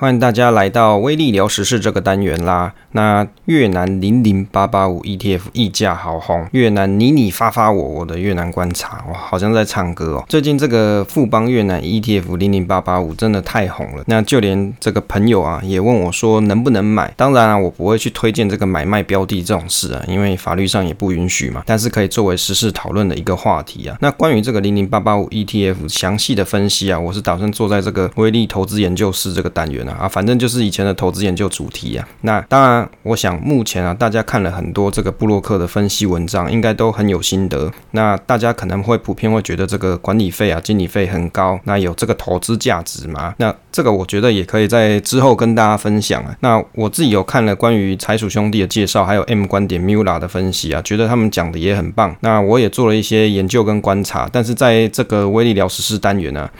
欢迎大家来到威利聊时事这个单元啦。那越南零零八八五 ETF 溢价好红，越南你你发发我我的越南观察，哇，好像在唱歌哦。最近这个富邦越南 ETF 零零八八五真的太红了，那就连这个朋友啊也问我说能不能买。当然啊，我不会去推荐这个买卖标的这种事啊，因为法律上也不允许嘛。但是可以作为时事讨论的一个话题啊。那关于这个零零八八五 ETF 详细的分析啊，我是打算坐在这个威利投资研究室这个单元。啊，反正就是以前的投资研究主题啊。那当然，我想目前啊，大家看了很多这个布洛克的分析文章，应该都很有心得。那大家可能会普遍会觉得这个管理费啊、经理费很高，那有这个投资价值吗？那这个我觉得也可以在之后跟大家分享啊。那我自己有看了关于财鼠兄弟的介绍，还有 M 观点 Mula 的分析啊，觉得他们讲的也很棒。那我也做了一些研究跟观察，但是在这个威利聊实事单元呢、啊。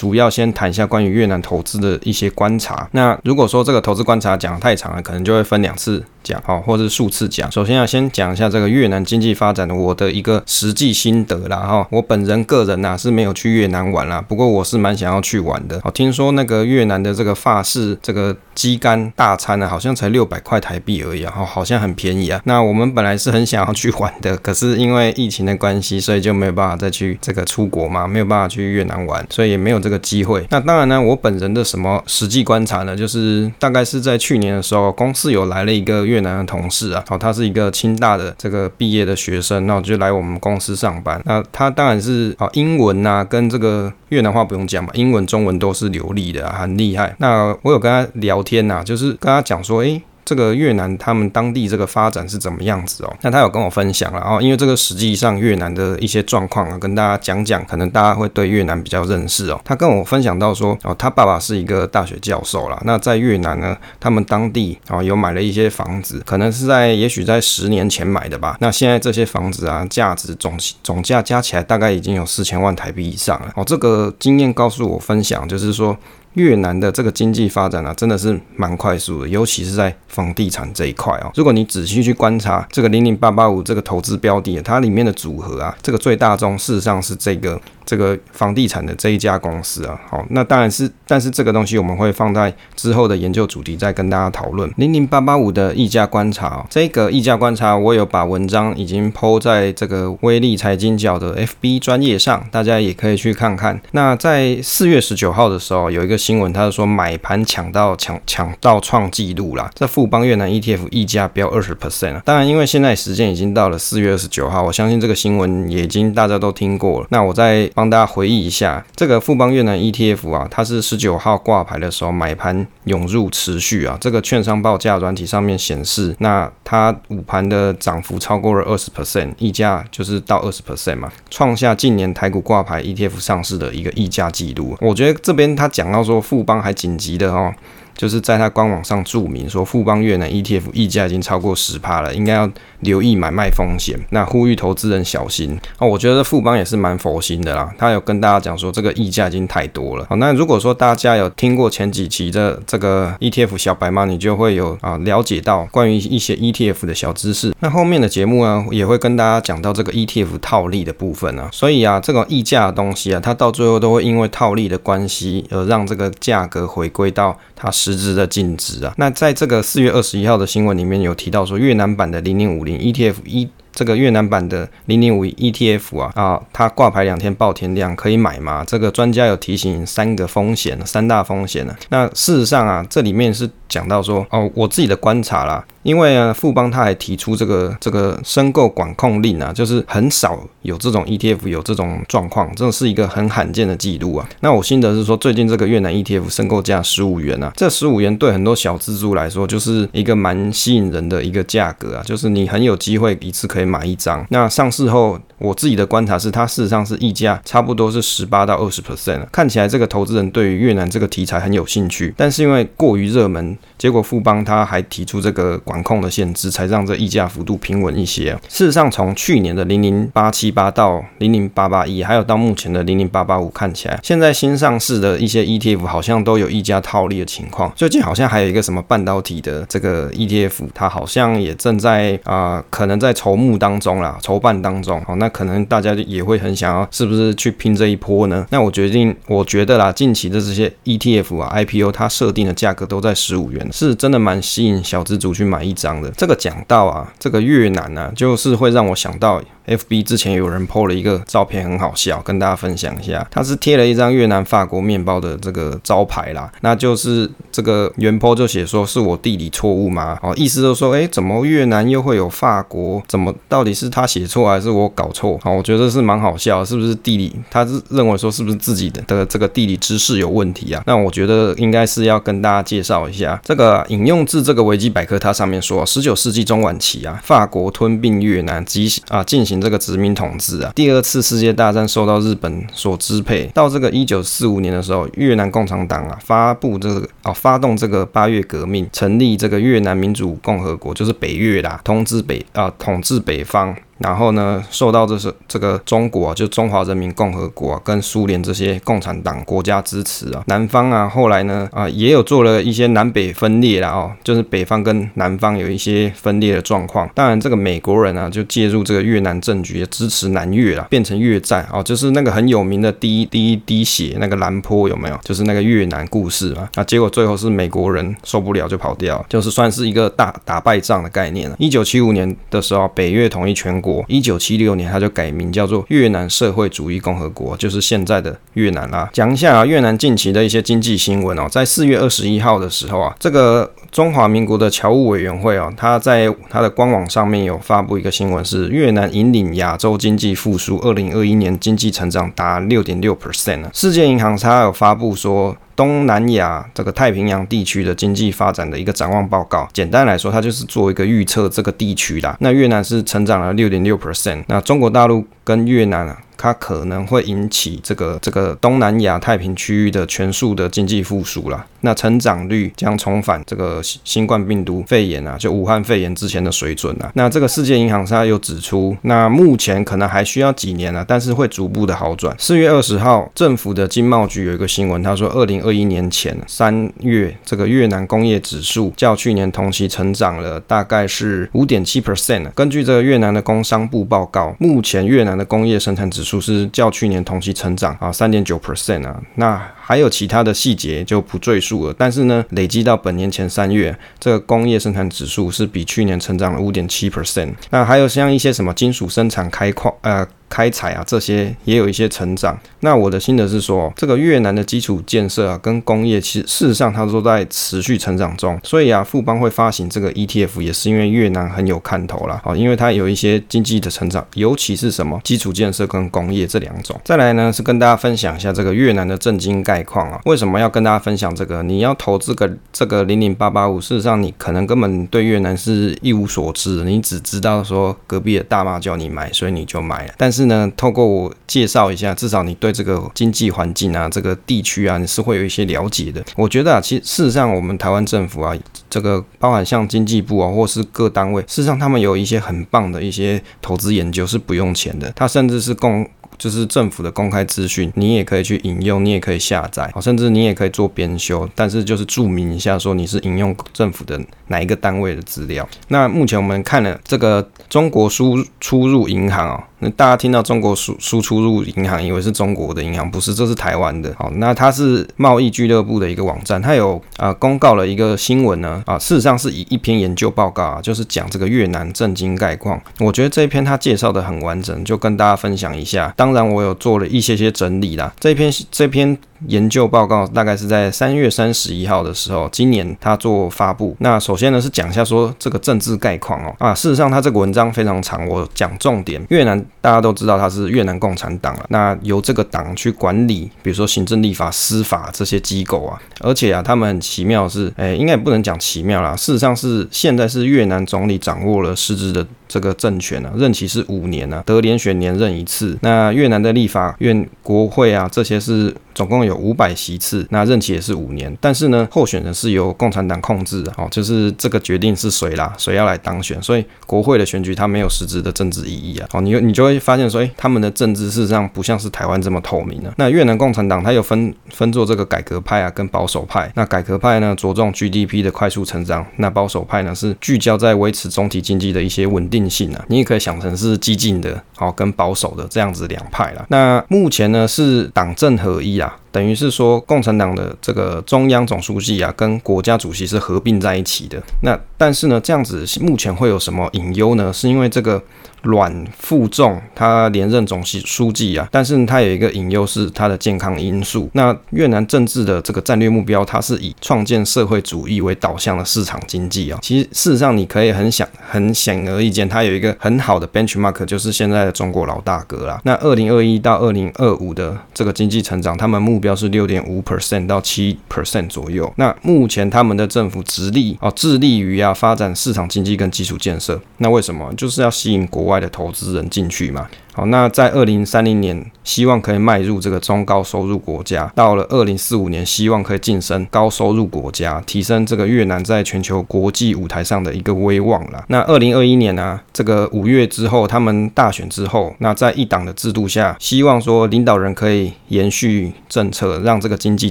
主要先谈一下关于越南投资的一些观察。那如果说这个投资观察讲的太长了，可能就会分两次。讲哦，或是数次讲。首先要先讲一下这个越南经济发展的我的一个实际心得啦哈。我本人个人呐、啊、是没有去越南玩啦，不过我是蛮想要去玩的。哦，听说那个越南的这个法式这个鸡肝大餐呢，好像才六百块台币而已啊，好像很便宜啊。那我们本来是很想要去玩的，可是因为疫情的关系，所以就没有办法再去这个出国嘛，没有办法去越南玩，所以也没有这个机会。那当然呢，我本人的什么实际观察呢，就是大概是在去年的时候，公司有来了一个越南的同事啊，好，他是一个清大的这个毕业的学生，那我就来我们公司上班。那他当然是啊，英文呐，跟这个越南话不用讲嘛，英文、中文都是流利的，很厉害。那我有跟他聊天呐，就是跟他讲说，诶。这个越南他们当地这个发展是怎么样子哦？那他有跟我分享了哦，因为这个实际上越南的一些状况啊，跟大家讲讲，可能大家会对越南比较认识哦。他跟我分享到说哦，他爸爸是一个大学教授啦。那在越南呢，他们当地哦有买了一些房子，可能是在也许在十年前买的吧。那现在这些房子啊，价值总总价加起来大概已经有四千万台币以上了哦。这个经验告诉我分享，就是说。越南的这个经济发展啊，真的是蛮快速的，尤其是在房地产这一块哦。如果你仔细去观察这个零零八八五这个投资标的，它里面的组合啊，这个最大宗事实上是这个。这个房地产的这一家公司啊，好，那当然是，但是这个东西我们会放在之后的研究主题再跟大家讨论。零零八八五的溢价观察，这个溢价观察我有把文章已经 po 在这个威力财经角的 FB 专业上，大家也可以去看看。那在四月十九号的时候，有一个新闻，他是说买盘抢到抢抢到创纪录啦，这富邦越南 ETF 溢价飙二十 percent 啊。当然，因为现在时间已经到了四月二十九号，我相信这个新闻也已经大家都听过了。那我在。帮大家回忆一下，这个富邦越南 ETF 啊，它是十九号挂牌的时候买盘涌入持续啊，这个券商报价软体上面显示，那它午盘的涨幅超过了二十 percent，溢价就是到二十 percent 嘛，创下近年台股挂牌 ETF 上市的一个溢价记录。我觉得这边他讲到说富邦还紧急的哦。就是在他官网上注明说，富邦越南 ETF 溢价已经超过十趴了，应该要留意买卖风险。那呼吁投资人小心哦。我觉得富邦也是蛮佛心的啦，他有跟大家讲说，这个溢价已经太多了。好，那如果说大家有听过前几期的这个 ETF 小白吗，你就会有啊了解到关于一些 ETF 的小知识。那后面的节目呢，也会跟大家讲到这个 ETF 套利的部分啊。所以啊，这种溢价的东西啊，它到最后都会因为套利的关系而让这个价格回归到它实质的净值啊，那在这个四月二十一号的新闻里面有提到说，越南版的零零五零 ETF 一，这个越南版的零零五 ETF 啊啊，它挂牌两天爆天量，可以买吗？这个专家有提醒三个风险，三大风险呢。那事实上啊，这里面是讲到说哦，我自己的观察啦。因为啊，富邦他还提出这个这个申购管控令啊，就是很少有这种 ETF 有这种状况，这是一个很罕见的记录啊。那我心得是说，最近这个越南 ETF 申购价十五元啊，这十五元对很多小资族来说就是一个蛮吸引人的一个价格啊，就是你很有机会一次可以买一张。那上市后，我自己的观察是，它事实上是溢价差不多是十八到二十 percent，看起来这个投资人对于越南这个题材很有兴趣，但是因为过于热门。结果富邦他还提出这个管控的限制，才让这溢价幅度平稳一些。事实上，从去年的零零八七八到零零八八一，还有到目前的零零八八五，看起来现在新上市的一些 ETF 好像都有溢价套利的情况。最近好像还有一个什么半导体的这个 ETF，它好像也正在啊、可能在筹募当中啦，筹办当中。好，那可能大家也会很想要，是不是去拼这一波呢？那我决定，我觉得啦，近期的这些 ETF 啊，IPO 它设定的价格都在十五元，是真的蛮吸引小资族去买一张的。这个讲到啊，这个越南呢、就是会让我想到。FB 之前有人 po 了一个照片，很好笑，跟大家分享一下。他是贴了一张越南法国面包的这个招牌啦，那就是这个原 po 就写说是我地理错误吗？哦，意思就说，哎，怎么越南又会有法国？怎么到底是他写错还是我搞错？好，我觉得是蛮好笑，是不是地理？他是认为说是不是自己的的这个地理知识有问题啊？那我觉得应该是要跟大家介绍一下这个引用自这个维基百科，它上面说，十九世纪中晚期啊，法国吞并越南及啊进行。这个殖民统治啊，第二次世界大战受到日本所支配，到这个一九四五年的时候，越南共产党啊发布这个哦发动这个八月革命，成立这个越南民主共和国，就是北越啦，统治北啊统治北方。然后呢，受到这是这个中国，就中华人民共和国，跟苏联这些共产党国家支持啊，南方啊，后来呢啊，也有做了一些南北分裂啦哦，就是北方跟南方有一些分裂的状况。当然，这个美国人啊，就介入这个越南政局，支持南越啦，变成越战哦，就是那个很有名的第一第一滴血那个蓝坡有没有？就是那个越南故事嘛。啊，结果最后是美国人受不了就跑掉，就是算是一个大打败仗的概念了。一九七五年的时候，北越统一全国。一九七六年，他就改名叫做越南社会主义共和国，就是现在的越南啦。讲一下啊，越南近期的一些经济新闻哦，在四月二十一号的时候啊，这个中华民国的侨务委员会哦，他在他的官网上面有发布一个新闻，是越南引领亚洲经济复苏，二零二一年经济成长达六点六 percent。世界银行它有发布说。东南亚这个太平洋地区的经济发展的一个展望报告，简单来说，它就是做一个预测这个地区的。那越南是成长了六点六 percent，那中国大陆跟越南啊。它可能会引起这个这个东南亚太平区域的全数的经济复苏啦，那成长率将重返这个新冠病毒肺炎啊，就武汉肺炎之前的水准啊。那这个世界银行它又指出，那目前可能还需要几年啊，但是会逐步的好转。四月二十号，政府的经贸局有一个新闻，他说，二零二一年前三月，这个越南工业指数较去年同期成长了大概是五点七 percent。根据这个越南的工商部报告，目前越南的工业生产指数。属是较去年同期成长啊，三点九 percent 啊，那还有其他的细节就不赘述了。但是呢，累积到本年前三月，这个工业生产指数是比去年成长了五点七 percent。那还有像一些什么金属生产开矿呃。开采啊，这些也有一些成长。那我的心得是说，这个越南的基础建设啊，跟工业其实事实上它都在持续成长中。所以啊，富邦会发行这个 ETF 也是因为越南很有看头啦。好，因为它有一些经济的成长，尤其是什么基础建设跟工业这两种。再来呢，是跟大家分享一下这个越南的政经概况啊。为什么要跟大家分享这个？你要投资个这个零零八八五，事实上你可能根本对越南是一无所知，你只知道说隔壁的大妈叫你买，所以你就买了。但是是呢，透过我介绍一下，至少你对这个经济环境啊，这个地区啊，你是会有一些了解的。我觉得啊，其实事实上，我们台湾政府啊，这个包含像经济部啊，或是各单位，事实上他们有一些很棒的一些投资研究是不用钱的，它甚至是供。就是政府的公开资讯，你也可以去引用，你也可以下载，甚至你也可以做编修，但是就是注明一下说你是引用政府的哪一个单位的资料。那目前我们看了这个中国输出入银行哦，那大家听到中国输输出入银行，以为是中国的银行，不是，这是台湾的。好，那它是贸易俱乐部的一个网站，它有啊、公告了一个新闻呢啊，事实上是以一篇研究报告啊，就是讲这个越南政经概况。我觉得这一篇它介绍的很完整，就跟大家分享一下。当然，我有做了一些些整理啦。这篇这篇研究报告大概是在三月三十一号的时候，今年他做发布。那首先呢是讲一下说这个政治概况哦啊，事实上他这个文章非常长，我讲重点。越南大家都知道他是越南共产党了，那由这个党去管理，比如说行政、立法、司法这些机构啊。而且啊，他们很奇妙是，哎，应该也不能讲奇妙啦。事实上是现在是越南总理掌握了实质的这个政权啊，任期是五年啊，得连选连任一次。那越南的立法院、国会啊，这些是总共有五百席次，那任期也是五年。但是呢，候选人是由共产党控制的哦，就是这个决定是谁啦，谁要来当选。所以国会的选举它没有实质的政治意义啊。哦，你你就会发现说，诶，他们的政治事实上不像是台湾这么透明的。那越南共产党它有分分做这个改革派啊跟保守派。那改革派呢，着重 GDP 的快速成长，那保守派呢是聚焦在维持总体经济的一些稳定性啊。你也可以想成是激进的，好跟保守的这样子两派啦。那目前呢是党政合一啊。等于是说，共产党的这个中央总书记啊，跟国家主席是合并在一起的。那但是呢，这样子目前会有什么隐忧呢？是因为这个。阮富仲他连任总书记啊，但是他有一个隐忧是他的健康因素。那越南政治的这个战略目标，它是以创建社会主义为导向的市场经济啊。其实事实上，你可以很想很显而易见，它有一个很好的 benchmark，就是现在的中国老大哥啦。那二零二一到二零二五的这个经济成长，他们目标是六点五 percent 到七 percent 左右。那目前他们的政府直立啊，致力于啊发展市场经济跟基础建设。那为什么？就是要吸引国外的投资人进去嘛。好，那在二零三零年，希望可以迈入这个中高收入国家；到了二零四五年，希望可以晋升高收入国家，提升这个越南在全球国际舞台上的一个威望了。那二零二一年呢、这个五月之后，他们大选之后，那在一党的制度下，希望说领导人可以延续政策，让这个经济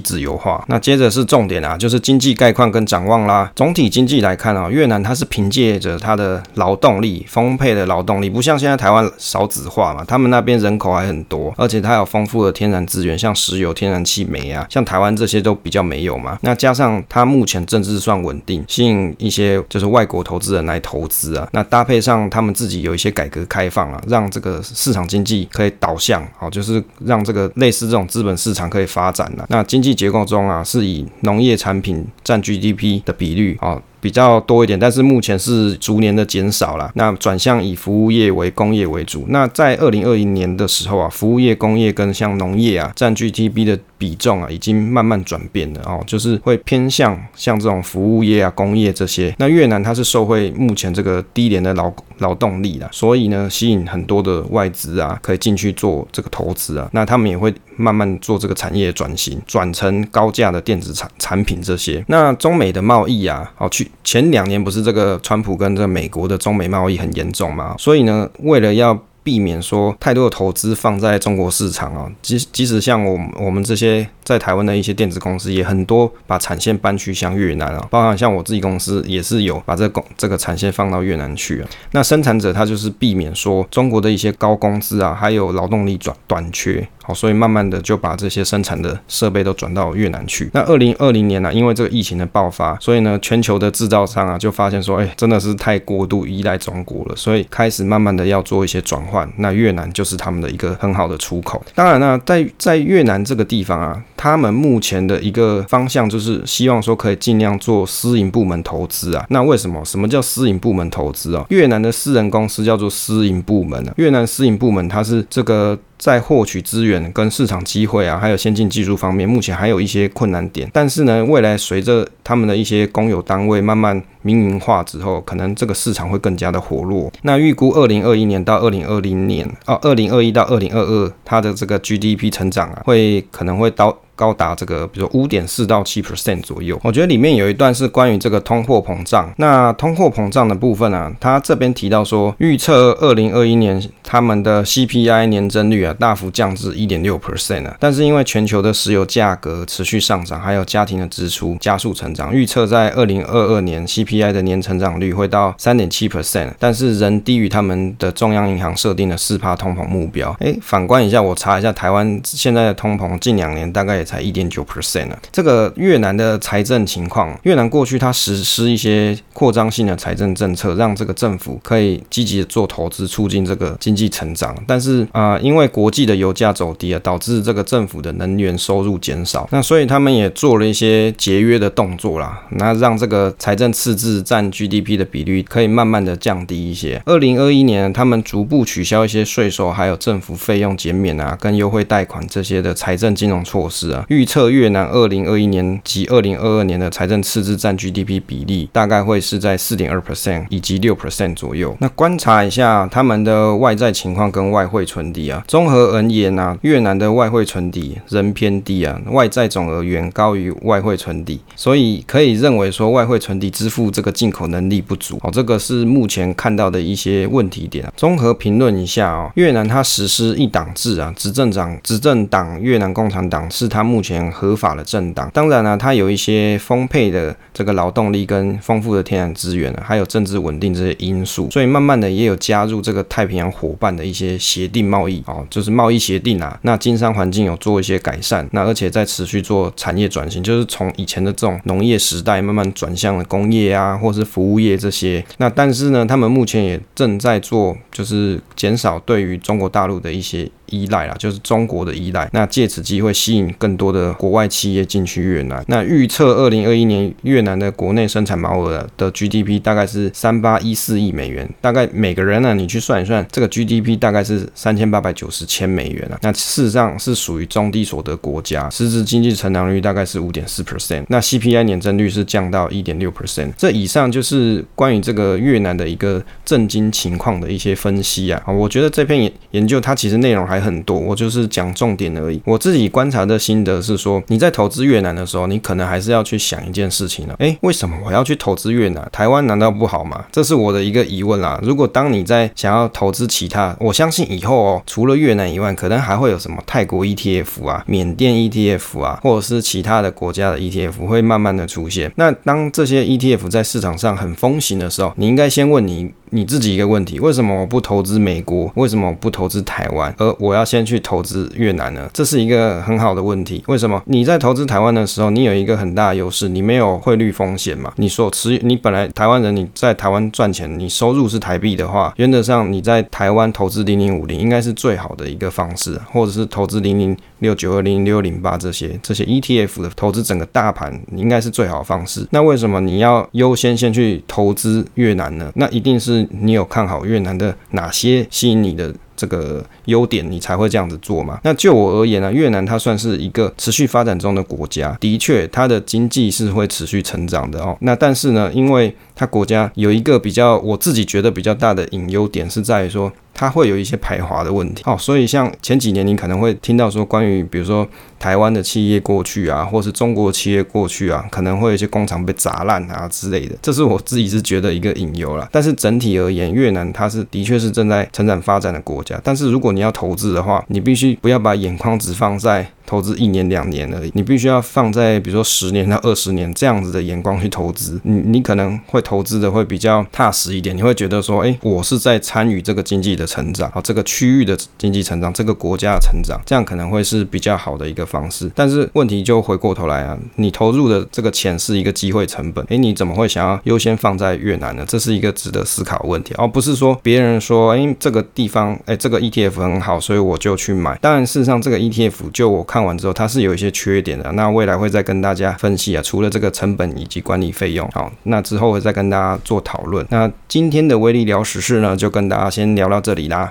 自由化。那接着是重点啊，就是经济概况跟展望啦。总体经济来看啊，越南它是凭借着它的劳动力丰沛的劳动力，不像现在台湾少子化嘛。他们那边人口还很多，而且它有丰富的天然资源，像石油、天然气、煤啊，像台湾这些都比较没有嘛。那加上它目前政治算稳定，吸引一些就是外国投资人来投资啊。那搭配上他们自己有一些改革开放啊，让这个市场经济可以导向，好，就是让这个类似这种资本市场可以发展了。那经济结构中啊，是以农业产品占 GDP 的比率啊。比较多一点，但是目前是逐年的减少了。那转向以服务业为工业为主。那在二零二一年的时候啊，服务业、工业跟像农业啊，占 GDP 的比重啊，已经慢慢转变了哦，就是会偏向像这种服务业啊、工业这些。那越南它是受惠目前这个低廉的劳劳动力啦，所以呢，吸引很多的外资啊，可以进去做这个投资啊。那他们也会慢慢做这个产业转型，转成高价的电子产产品这些。那中美的贸易啊，哦去。前两年不是这个川普跟这个美国的中美贸易很严重吗？所以呢，为了要避免说太多的投资放在中国市场啊，即即使像我我们这些在台湾的一些电子公司，也很多把产线搬去像越南啊，包含像我自己公司也是有把这个这个产线放到越南去啊。那生产者他就是避免说中国的一些高工资啊，还有劳动力短短缺。所以慢慢的就把这些生产的设备都转到越南去。那二零二零年呢、因为这个疫情的爆发，所以呢，全球的制造商啊就发现说，哎，真的是太过度依赖中国了，所以开始慢慢的要做一些转换。那越南就是他们的一个很好的出口。当然呢，在在越南这个地方啊，他们目前的一个方向就是希望说可以尽量做私营部门投资啊。那为什么？什么叫私营部门投资啊？越南的私人公司叫做私营部门啊。越南私营部门它是这个。在获取资源跟市场机会啊，还有先进技术方面，目前还有一些困难点。但是呢，未来随着他们的一些公有单位慢慢民营化之后，可能这个市场会更加的活络。那预估二零二一年到二零二零年，哦，二零二一到二零二二，它的这个 GDP 成长啊，会可能会到。高达这个，比如说五点四到七 percent 左右。我觉得里面有一段是关于这个通货膨胀。那通货膨胀的部分啊，它这边提到说，预测二零二一年他们的 CPI 年增率啊大幅降至一点六 percent 啊。但是因为全球的石油价格持续上涨，还有家庭的支出加速成长，预测在二零二二年 CPI 的年成长率会到三点七 percent，但是仍低于他们的中央银行设定的四帕通膨目标。哎，反观一下，我查一下台湾现在的通膨，近两年大概也。才一点九 percent 呢。这个越南的财政情况，越南过去它实施一些扩张性的财政政策，让这个政府可以积极的做投资，促进这个经济成长。但是啊、因为国际的油价走低啊，导致这个政府的能源收入减少。那所以他们也做了一些节约的动作啦，那让这个财政赤字占 GDP 的比率可以慢慢的降低一些。二零二一年，他们逐步取消一些税收，还有政府费用减免啊，跟优惠贷款这些的财政金融措施啊。预测越南二零二一年及二零二二年的财政赤字占 GDP 比例大概会是在四点二 percent 以及六 percent 左右。那观察一下他们的外债情况跟外汇存底啊，综合而言啊，越南的外汇存底仍偏低啊，外债总额远高于外汇存底，所以可以认为说外汇存底支付这个进口能力不足。哦，这个是目前看到的一些问题点啊。综合评论一下哦，越南它实施一党制啊，执政党执政党越南共产党是它目前合法的政党。当然呢，它有一些丰沛的这个劳动力跟丰富的天然资源，还有政治稳定这些因素，所以慢慢的也有加入这个太平洋伙伴的一些协定贸易哦，就是贸易协定啊。那经商环境有做一些改善，那而且在持续做产业转型，就是从以前的这种农业时代慢慢转向了工业啊，或是服务业这些。那但是呢，他们目前也正在做，就是减少对于中国大陆的一些。依赖啦，就是中国的依赖。那借此机会吸引更多的国外企业进去越南。那预测二零二一年越南的国内生产毛额的 GDP 大概是三八一四亿美元，大概每个人呢，你去算一算，这个 GDP 大概是三千八百九十千美元啊。那事实上是属于中低所得国家，实质经济成长率大概是五点四 percent。那 CPI 年增率是降到一点六 percent。这以上就是关于这个越南的一个政经情况的一些分析啊。我觉得这篇研研究它其实内容还很多，我就是讲重点而已。我自己观察的心得是说，你在投资越南的时候，你可能还是要去想一件事情了。诶，为什么我要去投资越南？台湾难道不好吗？这是我的一个疑问啦。如果当你在想要投资其他，我相信以后哦，除了越南以外，可能还会有什么泰国 ETF 啊、缅甸 ETF 啊，或者是其他的国家的 ETF 会慢慢的出现。那当这些 ETF 在市场上很风行的时候，你应该先问你。你自己一个问题，为什么我不投资美国？为什么我不投资台湾？而我要先去投资越南呢？这是一个很好的问题。为什么？你在投资台湾的时候，你有一个很大的优势，你没有汇率风险嘛？你所持，你本来台湾人，你在台湾赚钱，你收入是台币的话，原则上你在台湾投资零零五零应该是最好的一个方式，或者是投资零零六九二零六零八这些这些 ETF 的投资整个大盘，应该是最好的方式。那为什么你要优先先去投资越南呢？那一定是。你有看好越南的哪些吸引你的这个优点，你才会这样子做吗？那就我而言呢，越南它算是一个持续发展中的国家，的确它的经济是会持续成长的哦。那但是呢，因为它国家有一个比较，我自己觉得比较大的隐忧点是在于说。它会有一些排华的问题哦，所以像前几年你可能会听到说，关于比如说台湾的企业过去啊，或是中国企业过去啊，可能会有一些工厂被砸烂啊之类的，这是我自己是觉得一个隐忧啦。但是整体而言，越南它是的确是正在成长发展的国家，但是如果你要投资的话，你必须不要把眼光只放在。投资一年两年而已，你必须要放在比如说十年到二十年这样子的眼光去投资，你你可能会投资的会比较踏实一点，你会觉得说，哎，我是在参与这个经济的成长，啊，这个区域的经济成长，这个国家的成长，这样可能会是比较好的一个方式。但是问题就回过头来啊，你投入的这个钱是一个机会成本，哎，你怎么会想要优先放在越南呢？这是一个值得思考的问题，而不是说别人说，哎，这个地方，哎，这个 ETF 很好，所以我就去买。当然，事实上这个 ETF 就我看。完之后，它是有一些缺点的。那未来会再跟大家分析啊，除了这个成本以及管理费用，好，那之后会再跟大家做讨论。那今天的威利聊时事呢，就跟大家先聊到这里啦。